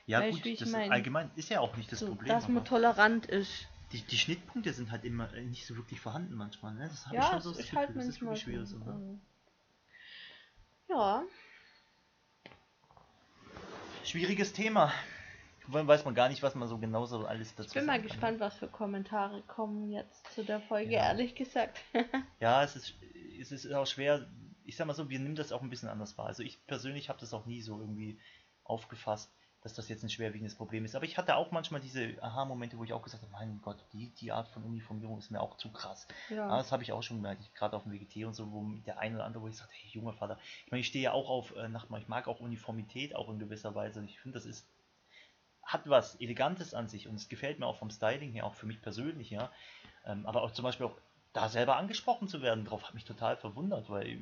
Ja weißt, gut, das mein? allgemein ist ja auch nicht das so, Problem. Dass man tolerant ist die, die Schnittpunkte sind halt immer äh, nicht so wirklich vorhanden manchmal, ne? Das habe ja, ich schon so das Gefühl. Halt das ist wirklich schwierig so, ne? Ja. Schwieriges Thema. Weiß man gar nicht, was man so genau so alles dazu Ich bin mal gespannt, kann. was für Kommentare kommen jetzt zu der Folge, ja. ehrlich gesagt. ja, es ist, es ist auch schwer. Ich sag mal so, wir nehmen das auch ein bisschen anders wahr. Also ich persönlich habe das auch nie so irgendwie aufgefasst dass das jetzt ein schwerwiegendes Problem ist. Aber ich hatte auch manchmal diese Aha-Momente, wo ich auch gesagt habe, mein Gott, die, die Art von Uniformierung ist mir auch zu krass. Ja. Das habe ich auch schon gemerkt, gerade auf dem WGT und so, wo der eine oder andere, wo ich sagte, hey, junger Vater, ich meine, ich stehe ja auch auf äh, Nachtmahl, ich mag auch Uniformität auch in gewisser Weise. Ich finde, das ist hat was Elegantes an sich und es gefällt mir auch vom Styling her, auch für mich persönlich, ja. Ähm, aber auch zum Beispiel auch da selber angesprochen zu werden drauf, hat mich total verwundert, weil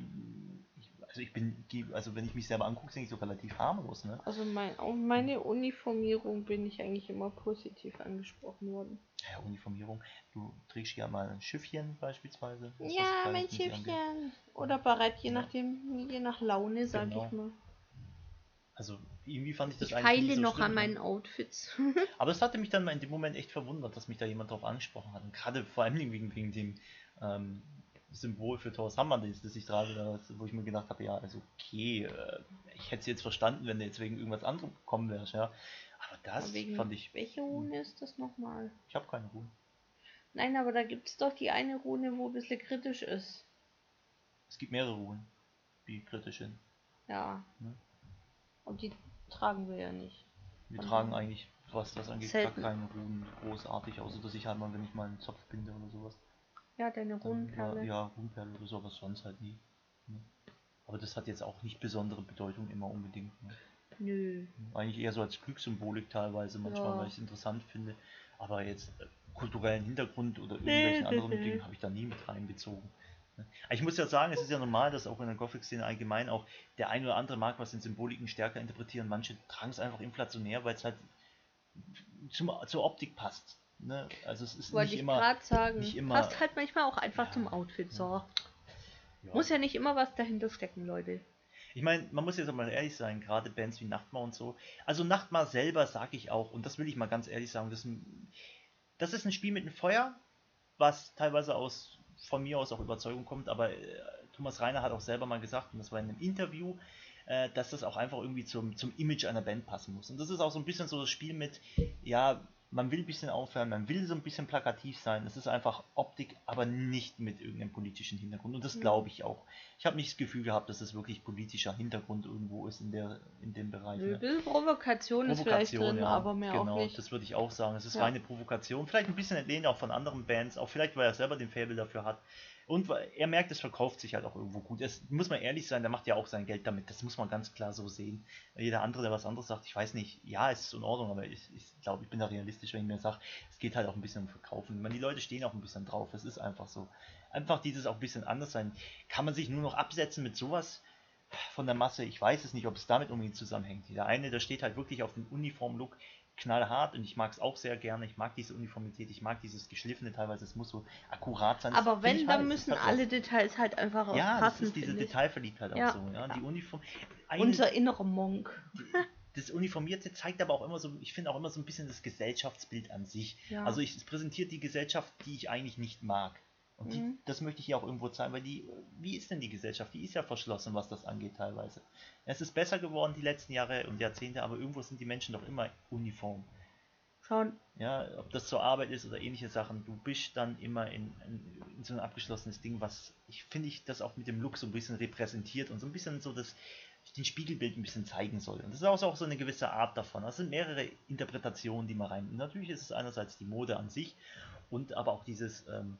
also ich bin, also wenn ich mich selber angucke, denke ich so relativ harmlos, ne? Also mein, auf meine Uniformierung bin ich eigentlich immer positiv angesprochen worden. Ja, Uniformierung. Du trägst ja mal ein Schiffchen beispielsweise. Ja, mein Schiffchen. Oder Barett, je ja. nachdem, je nach Laune, sag genau. ich mal. Also irgendwie fand ich das ich eigentlich. Ich feile so noch schlimm, an ne? meinen Outfits. Aber es hatte mich dann mal in dem Moment echt verwundert, dass mich da jemand drauf angesprochen hat. Und gerade vor allem wegen, wegen dem ähm, Symbol für Thor's Hammer, das, das ich trage, wo ich mir gedacht habe, ja, also okay, äh, ich hätte es jetzt verstanden, wenn du jetzt wegen irgendwas anderem gekommen wärst, ja. Aber das wegen fand ich. Welche Rune ist das nochmal? Ich habe keine Rune. Nein, aber da gibt es doch die eine Rune, wo ein bisschen kritisch ist. Es gibt mehrere Runen, die kritisch sind. Ja. Hm? Und die tragen wir ja nicht. Wir Von tragen eigentlich, was das angeht, selten. gar keine Runen großartig, außer dass ich halt mal, wenn ich mal einen Zopf binde oder sowas. Ja, deine Runenperle. Ja, Runenperle oder sowas sonst halt nie. Ne? Aber das hat jetzt auch nicht besondere Bedeutung immer unbedingt. Ne? Nö. Eigentlich eher so als Glückssymbolik teilweise manchmal, ja. weil ich es interessant finde. Aber jetzt äh, kulturellen Hintergrund oder irgendwelchen anderen Dingen habe ich da nie mit reinbezogen. Ne? Ich muss ja sagen, es ist ja normal, dass auch in der Gothic-Szene allgemein auch der ein oder andere mag was in Symboliken stärker interpretieren. Manche tragen es einfach inflationär, weil es halt zum, zur Optik passt. Ne? Also es ist Wollte nicht ich immer, sagen. Nicht immer, passt halt manchmal auch einfach ja, zum Outfit so. Ja. Muss ja nicht immer was dahinter stecken, Leute. Ich meine, man muss jetzt auch mal ehrlich sein, gerade Bands wie Nachtmar und so. Also Nachtmar selber sage ich auch, und das will ich mal ganz ehrlich sagen, das ist ein, das ist ein Spiel mit einem Feuer, was teilweise aus von mir aus auch Überzeugung kommt, aber äh, Thomas Reiner hat auch selber mal gesagt, und das war in einem Interview, äh, dass das auch einfach irgendwie zum, zum Image einer Band passen muss. Und das ist auch so ein bisschen so das Spiel mit, ja, man will ein bisschen aufhören, man will so ein bisschen plakativ sein. Es ist einfach Optik, aber nicht mit irgendeinem politischen Hintergrund. Und das Mhm. glaube ich auch. Ich habe nicht das Gefühl gehabt, dass es wirklich politischer Hintergrund irgendwo ist in, der, in dem Bereich. Ein Ne? bisschen Provokation, ist vielleicht drin, aber mehr genau, auch nicht. das würde ich auch sagen. Es ist Ja. reine Provokation. Vielleicht ein bisschen entlehnt auch von anderen Bands, auch vielleicht, weil er selber den Faible dafür hat. Und er merkt, es verkauft sich halt auch irgendwo gut. Es muss man ehrlich sein, der macht ja auch sein Geld damit. Das muss man ganz klar so sehen. Jeder andere, der was anderes sagt, ich weiß nicht, ja, es ist in Ordnung, aber ich, ich glaube, ich bin da realistisch, wenn ich mir sage, es geht halt auch ein bisschen um Verkaufen. Meine, die Leute stehen auch ein bisschen drauf. Es ist einfach so. Einfach dieses auch ein bisschen anders sein. Kann man sich nur noch absetzen mit sowas von der Masse? Ich weiß es nicht, ob es damit unbedingt zusammenhängt. Der eine, der steht halt wirklich auf den Uniform-Look knallhart und ich mag es auch sehr gerne. Ich mag diese Uniformität, ich mag dieses geschliffene teilweise, es muss so akkurat sein. Das Aber finde wenn, dann heiß. müssen Das alle. Details halt einfach auch Ja, passen, das ist diese. Detailverliebtheit auch Ja. so. Ja? Die Ja. Uniform. Eine, Unser innerer Monk. das Uniformierte zeigt aber auch immer so, ich finde auch immer so ein bisschen das Gesellschaftsbild an sich. Ja. Also ich, es präsentiert die Gesellschaft, die ich eigentlich nicht mag. Und die, Mhm. das möchte ich hier auch irgendwo zeigen, weil die, wie ist denn die Gesellschaft? Die ist ja verschlossen, was das angeht teilweise. Es ist besser geworden die letzten Jahre und Jahrzehnte, aber irgendwo sind die Menschen doch immer uniform. Schon. Ja, ob das zur Arbeit ist oder ähnliche Sachen, du bist dann immer in, in, in so ein abgeschlossenes Ding, was ich finde ich das auch mit dem Look so ein bisschen repräsentiert und so ein bisschen so das den Spiegelbild ein bisschen zeigen soll. Und das ist auch so, eine gewisse Art davon. Das sind mehrere Interpretationen, die man rein. Natürlich ist es einerseits die Mode an sich und aber auch dieses, ähm,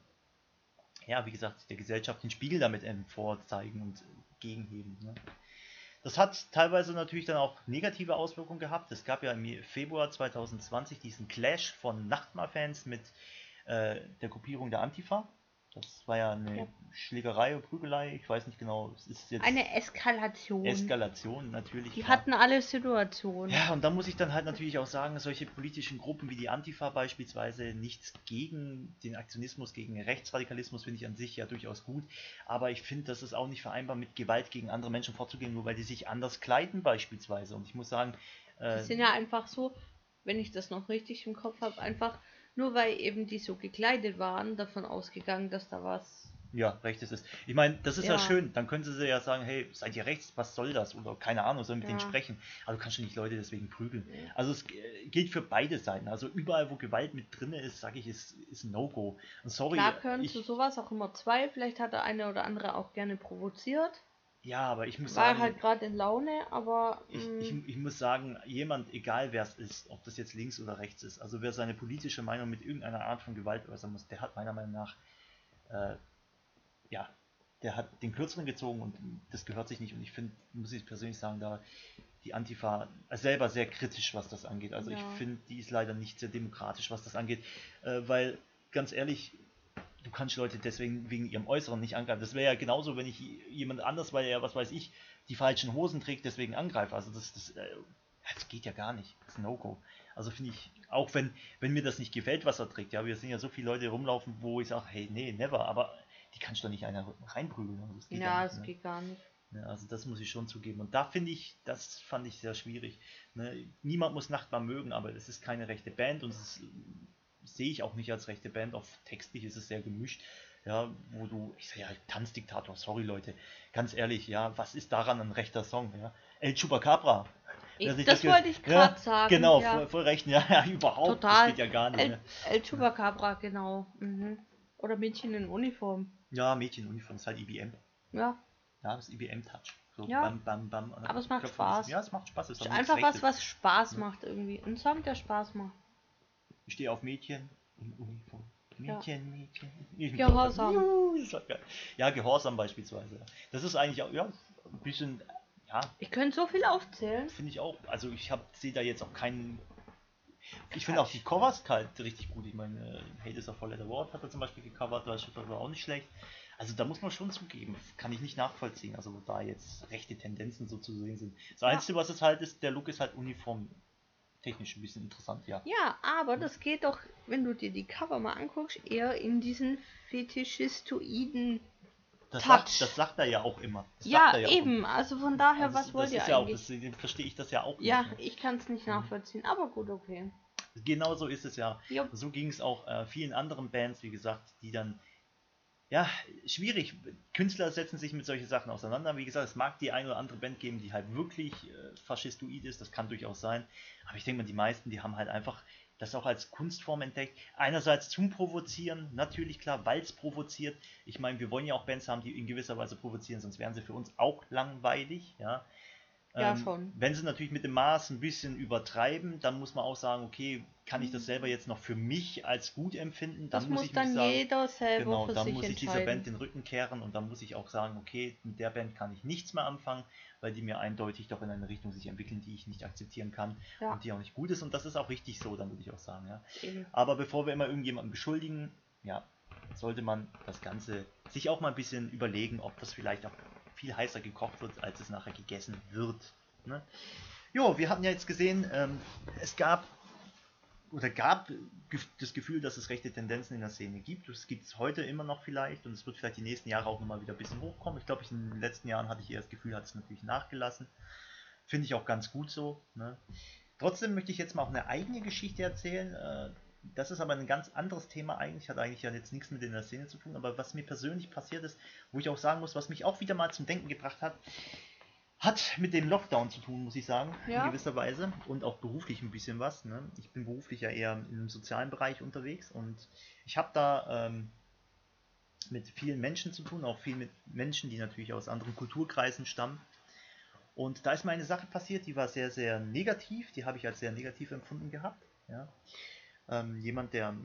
ja, wie gesagt, der Gesellschaft den Spiegel damit ähm, vorzeigen und gegenheben. Ne? Das hat teilweise natürlich dann auch negative Auswirkungen gehabt. Es gab ja im Februar 2020 diesen Clash von Nachtmahl-Fans mit äh, der Gruppierung der Antifa. Das war ja eine Ja. Schlägerei und Prügelei. Ich weiß nicht genau. Es ist jetzt Eine Eskalation. Eskalation natürlich. Die klar. hatten alle Situationen. Ja, und da muss ich dann halt natürlich auch sagen, solche politischen Gruppen wie die Antifa beispielsweise, nichts gegen den Aktionismus, gegen Rechtsradikalismus finde ich an sich ja durchaus gut, aber ich finde, das ist auch nicht vereinbar mit Gewalt gegen andere Menschen vorzugehen, nur weil die sich anders kleiden beispielsweise. Und ich muss sagen, äh, Die sind ja einfach so, wenn ich das noch richtig im Kopf habe, einfach nur weil eben die so gekleidet waren, davon ausgegangen, dass da was. ja, recht ist es. Ich meine, das ist ja. Ja. schön, dann können sie ja sagen, hey, seid ihr rechts, was soll das? Oder keine Ahnung, soll mit denen Ja. sprechen. Aber du kannst ja nicht Leute deswegen prügeln. Also es gilt für beide Seiten. Also überall, wo Gewalt mit drin ist, sage ich, ist, ist ein No-Go. Sorry, gehören ich, zu sowas auch immer zwei. Vielleicht hat der eine oder andere auch gerne provoziert. Ja, aber ich muss War sagen, halt gerade in Laune, aber. ich, mm, ich, ich muss sagen, jemand, egal wer es ist, ob das jetzt links oder rechts ist, also wer seine politische Meinung mit irgendeiner Art von Gewalt äußern muss, der hat meiner Meinung nach, äh, ja, der hat den Kürzeren gezogen und das gehört sich nicht. Und ich finde, muss ich persönlich sagen, da die Antifa selber sehr kritisch, was das angeht. Also Ja. ich finde, die ist leider nicht sehr demokratisch, was das angeht, äh, weil ganz ehrlich, du kannst Leute deswegen wegen ihrem Äußeren nicht angreifen. Das wäre ja genauso, wenn ich jemand anders, weil er, was weiß ich, die falschen Hosen trägt, deswegen angreife. Also das, das, äh, das geht ja gar nicht. Das ist ein No-Go. Also finde ich, auch wenn, wenn mir das nicht gefällt, was er trägt, ja, wir sehen ja so viele Leute rumlaufen, wo ich sage, hey, nee, never, aber die kannst du doch nicht einer reinprügeln. Also das geht ja, nicht, es ne? geht gar nicht. Ja, also das muss ich schon zugeben. Und da finde ich, das fand ich sehr schwierig. Ne? Niemand muss Nachtbar mögen, aber es ist keine rechte Band und es ist, sehe ich auch nicht als rechte Band. Auf textlich ist es sehr gemischt. Ja, wo du, ich sage ja, Tanzdiktator, sorry Leute, ganz ehrlich, ja, was ist daran ein rechter Song? Ja? El Chupacabra. Ich, sich das ge- wollte ich gerade ja, sagen. Genau, ja. voll, voll recht, ja, ja, überhaupt, Total. das geht ja gar nicht. El? El Chupacabra, genau. Mhm. Oder Mädchen in Uniform. Ja, Mädchenuniform ist halt IBM. Ja, Ja, das ist IBM-Touch. So Ja. bam, bam, bam. Aber es macht Spaß. Ja, es macht Spaß. Es ist einfach was, was Spaß macht irgendwie. Ein Song, der Spaß macht. Ich stehe auf Mädchen in Uniform. Ja. Mädchen, Mädchen. Gehorsam. Juhu. Ja, Gehorsam beispielsweise. Das ist eigentlich auch, ja, ein bisschen, ja, Ich könnte so viel aufzählen. finde ich auch. Also ich habe sehe da jetzt auch keinen. Ich finde auch die Covers halt richtig gut. Ich meine, Hate is a Four Letter Word hat er zum Beispiel gecovert, das war auch nicht schlecht. Also da muss man schon zugeben, kann ich nicht nachvollziehen, also wo da jetzt rechte Tendenzen so zu sehen sind. Das. Einzige, was es halt ist, der Look ist halt uniform technisch ein bisschen interessant, ja. Ja, aber das geht doch, wenn du dir die Cover mal anguckst, eher in diesen fetischistoiden. Das Touch. sagt, das sagt er ja auch immer. Das Ja, sagt er auch eben. Also von daher, Also was das, wollt das ihr ja auch, eigentlich? das, deswegen verstehe ich das ja auch ja, nicht. ne? ich kann es nicht nachvollziehen, aber gut, okay. Genau so ist es ja. Jupp. So ging es auch äh, vielen anderen Bands, wie gesagt, die dann, ja, schwierig. Künstler setzen sich mit solchen Sachen auseinander. Wie gesagt, es mag die eine oder andere Band geben, die halt wirklich äh, faschistoid ist, das kann durchaus sein. Aber ich denke mal, die meisten, die haben halt einfach das auch als Kunstform entdeckt. Einerseits zum Provozieren, natürlich klar, weil es provoziert. Ich meine, wir wollen ja auch Bands haben, die in gewisser Weise provozieren, sonst wären sie für uns auch langweilig. Ja, ja, ähm, schon. Wenn sie natürlich mit dem Maß ein bisschen übertreiben, dann muss man auch sagen, okay, kann ich das selber jetzt noch für mich als gut empfinden? Dann das muss ich dann sagen, jeder selber genau, für dann sich muss ich dieser Band den Rücken kehren und dann muss ich auch sagen, okay, mit der Band kann ich nichts mehr anfangen, weil die mir eindeutig doch in eine Richtung sich entwickeln, die ich nicht akzeptieren kann Ja. und die auch nicht gut ist und das ist auch richtig so, dann würde ich auch sagen, ja. Eben. Aber bevor wir immer irgendjemanden beschuldigen, ja, sollte man das Ganze sich auch mal ein bisschen überlegen, ob das vielleicht auch viel heißer gekocht wird, als es nachher gegessen wird. Ne? Jo, wir hatten ja jetzt gesehen, ähm, es gab oder gab das Gefühl, dass es rechte Tendenzen in der Szene gibt. Das gibt es heute immer noch vielleicht und es wird vielleicht die nächsten Jahre auch nochmal wieder ein bisschen hochkommen. Ich glaube, in den letzten Jahren hatte ich eher das Gefühl, hat es natürlich nachgelassen. Finde ich auch ganz gut so. Ne? Trotzdem möchte ich jetzt mal auch eine eigene Geschichte erzählen. Das ist aber ein ganz anderes Thema eigentlich, hat eigentlich ja jetzt nichts mit in der Szene zu tun, aber was mir persönlich passiert ist, wo ich auch sagen muss, was mich auch wieder mal zum Denken gebracht hat, hat mit dem Lockdown zu tun, muss ich sagen, Ja. in gewisser Weise und auch beruflich ein bisschen was. Ne? Ich bin beruflich ja eher im sozialen Bereich unterwegs und ich habe da ähm, mit vielen Menschen zu tun, auch viel mit Menschen, die natürlich aus anderen Kulturkreisen stammen. Und da ist mir eine Sache passiert, die war sehr, sehr negativ, die habe ich als sehr negativ empfunden gehabt. Ja? Ähm, jemand, der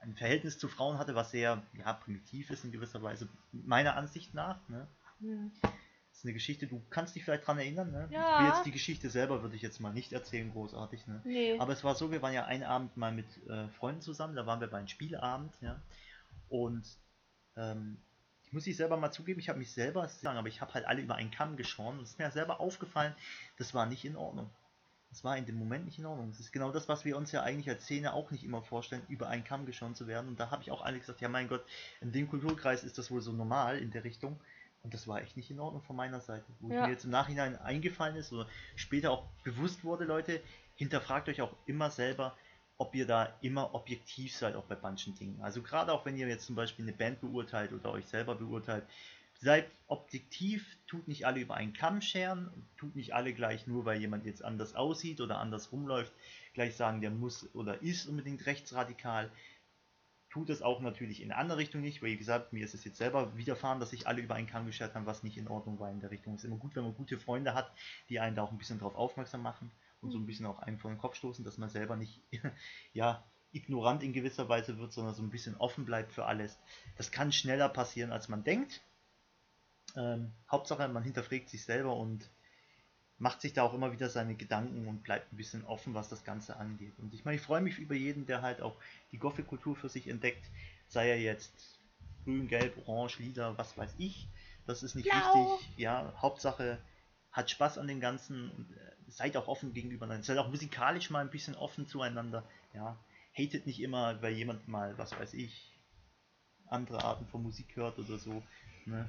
ein Verhältnis zu Frauen hatte, was sehr ja, primitiv ist in gewisser Weise, meiner Ansicht nach. Ne? Hm. Das ist eine Geschichte, du kannst dich vielleicht dran erinnern, ne? Ja. Ich will jetzt die Geschichte selber, würde ich jetzt mal nicht erzählen, großartig, ne? Nee. Aber es war so, wir waren ja einen Abend mal mit äh, Freunden zusammen, da waren wir bei einem Spieleabend, ja. Und ähm, ich muss ich selber mal zugeben, ich habe mich selber sagen, aber ich habe halt alle über einen Kamm geschoren und es ist mir selber aufgefallen, das war nicht in Ordnung. Das war in dem Moment nicht in Ordnung. Das ist genau das, was wir uns ja eigentlich als Szene auch nicht immer vorstellen, über einen Kamm geschoren zu werden. Und da habe ich auch alle gesagt, ja mein Gott, in dem Kulturkreis ist das wohl so normal in der Richtung. Und das war echt nicht in Ordnung von meiner Seite. Wo Ja. mir jetzt im Nachhinein eingefallen ist oder später auch bewusst wurde, Leute, hinterfragt euch auch immer selber, ob ihr da immer objektiv seid, auch bei manchen Dingen. Also gerade auch wenn ihr jetzt zum Beispiel eine Band beurteilt oder euch selber beurteilt, seid objektiv, tut nicht alle über einen Kamm scheren, tut nicht alle gleich nur, weil jemand jetzt anders aussieht oder anders rumläuft, gleich sagen, der muss oder ist unbedingt rechtsradikal. Tut es auch natürlich in eine andere Richtung nicht, weil wie gesagt, mir ist es jetzt selber widerfahren, dass sich alle über einen Kamm geschert haben, was nicht in Ordnung war in der Richtung. Es ist immer gut, wenn man gute Freunde hat, die einen da auch ein bisschen drauf aufmerksam machen und so ein bisschen auch einem vor den Kopf stoßen, dass man selber nicht ja, ignorant in gewisser Weise wird, sondern so ein bisschen offen bleibt für alles. Das kann schneller passieren, als man denkt. Ähm, Hauptsache, man hinterfragt sich selber und macht sich da auch immer wieder seine Gedanken und bleibt ein bisschen offen, was das Ganze angeht. Und ich meine, ich freue mich über jeden, der halt auch die Gothic-Kultur für sich entdeckt, sei er jetzt grün, gelb, orange, lila, was weiß ich. Das ist nicht Blau. wichtig. Ja, Hauptsache hat Spaß an dem Ganzen und äh, seid auch offen gegenüber. Seid auch musikalisch mal ein bisschen offen zueinander. Ja, hatet nicht immer, weil jemand mal, was weiß ich, andere Arten von Musik hört oder so. Ne?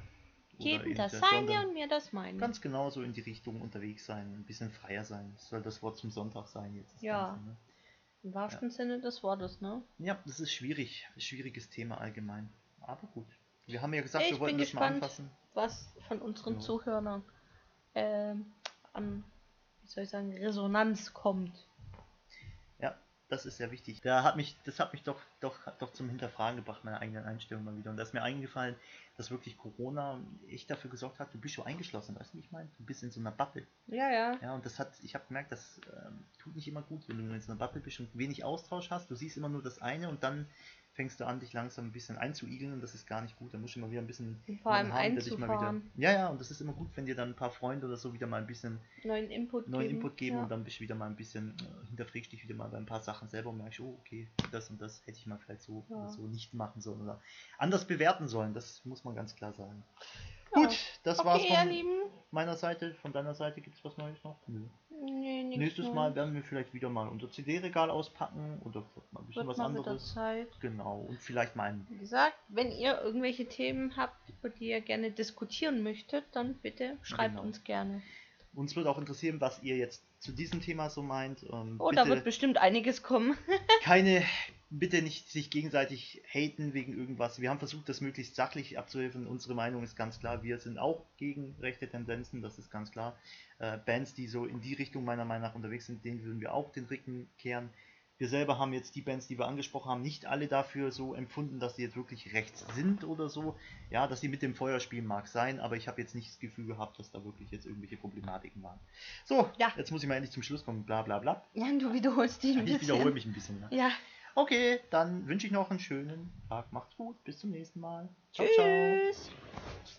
Oder Jedem eben das seine und mir das meine. Ganz genau so in die Richtung unterwegs sein, ein bisschen freier sein. Das soll das Wort zum Sonntag sein jetzt. Ja. Ganze, ne? Im wahrsten Sinne des Wortes, ne? Ja, das ist schwierig. Schwieriges Thema allgemein. Aber gut. Wir haben ja gesagt, Ich wir wollten das mal gespannt. anfassen. Was von unseren Ja. Zuhörern ähm, an, wie soll ich sagen, Resonanz kommt. Ja, das ist sehr wichtig. Da hat mich, das hat mich doch, doch, doch zum Hinterfragen gebracht, meine eigenen Einstellungen mal wieder. Und da ist mir eingefallen, dass wirklich Corona echt dafür gesorgt hat, du bist so eingeschlossen, weißt du, wie ich meine? Du bist in so einer Bubble. Ja, ja. Ja, und das hat, ich habe gemerkt, das ähm, tut nicht immer gut, wenn du in so einer Bubble bist und wenig Austausch hast. Du siehst immer nur das eine und dann fängst du an, dich langsam ein bisschen einzuigeln und das ist gar nicht gut. Da musst du immer wieder ein bisschen Und vor allem jemanden der dich mal wieder. Ja, ja, und das ist immer gut, wenn dir dann ein paar Freunde oder so wieder mal ein bisschen Neuen Input neuen geben. Input geben ja. und dann bist du wieder mal ein bisschen, äh, hinterfragst dich wieder mal bei ein paar Sachen selber und merkst, oh, okay, das und das hätte ich mal vielleicht so Ja. oder so nicht machen sollen oder anders bewerten sollen. Das muss man ganz klar sagen. Ja. Gut, das okay, war's von meiner Seite. Von deiner Seite gibt es was Neues noch? Nö. Nee, Nächstes Neues. Mal werden wir vielleicht wieder mal unser CD-Regal auspacken oder mal ein bisschen Wird was anderes. Genau, und vielleicht mal ein. Wie gesagt, wenn ihr irgendwelche Themen habt, über die ihr gerne diskutieren möchtet, dann bitte schreibt Genau. uns gerne. Uns würde auch interessieren, was ihr jetzt zu diesem Thema so meint. Ähm, Oh, da wird bestimmt einiges kommen. keine, bitte nicht sich gegenseitig haten wegen irgendwas. Wir haben versucht, das möglichst sachlich abzuhelfen. Unsere Meinung ist ganz klar. Wir sind auch gegen rechte Tendenzen, das ist ganz klar. Äh, Bands, die so in die Richtung meiner Meinung nach unterwegs sind, denen würden wir auch den Rücken kehren. Wir selber haben jetzt die Bands, die wir angesprochen haben, nicht alle dafür so empfunden, dass sie jetzt wirklich rechts sind oder so. Ja, dass sie mit dem Feuer spielen mag sein, aber ich habe jetzt nicht das Gefühl gehabt, dass da wirklich jetzt irgendwelche Problematiken waren. So, Ja. jetzt muss ich mal endlich zum Schluss kommen. Bla bla bla. Ja, du wiederholst dich ein Ich bisschen. wiederhole mich ein bisschen. Ja. Ja, Okay, dann wünsche ich noch einen schönen Tag. Macht's gut. Bis zum nächsten Mal. Ciao, ciao. tschüss.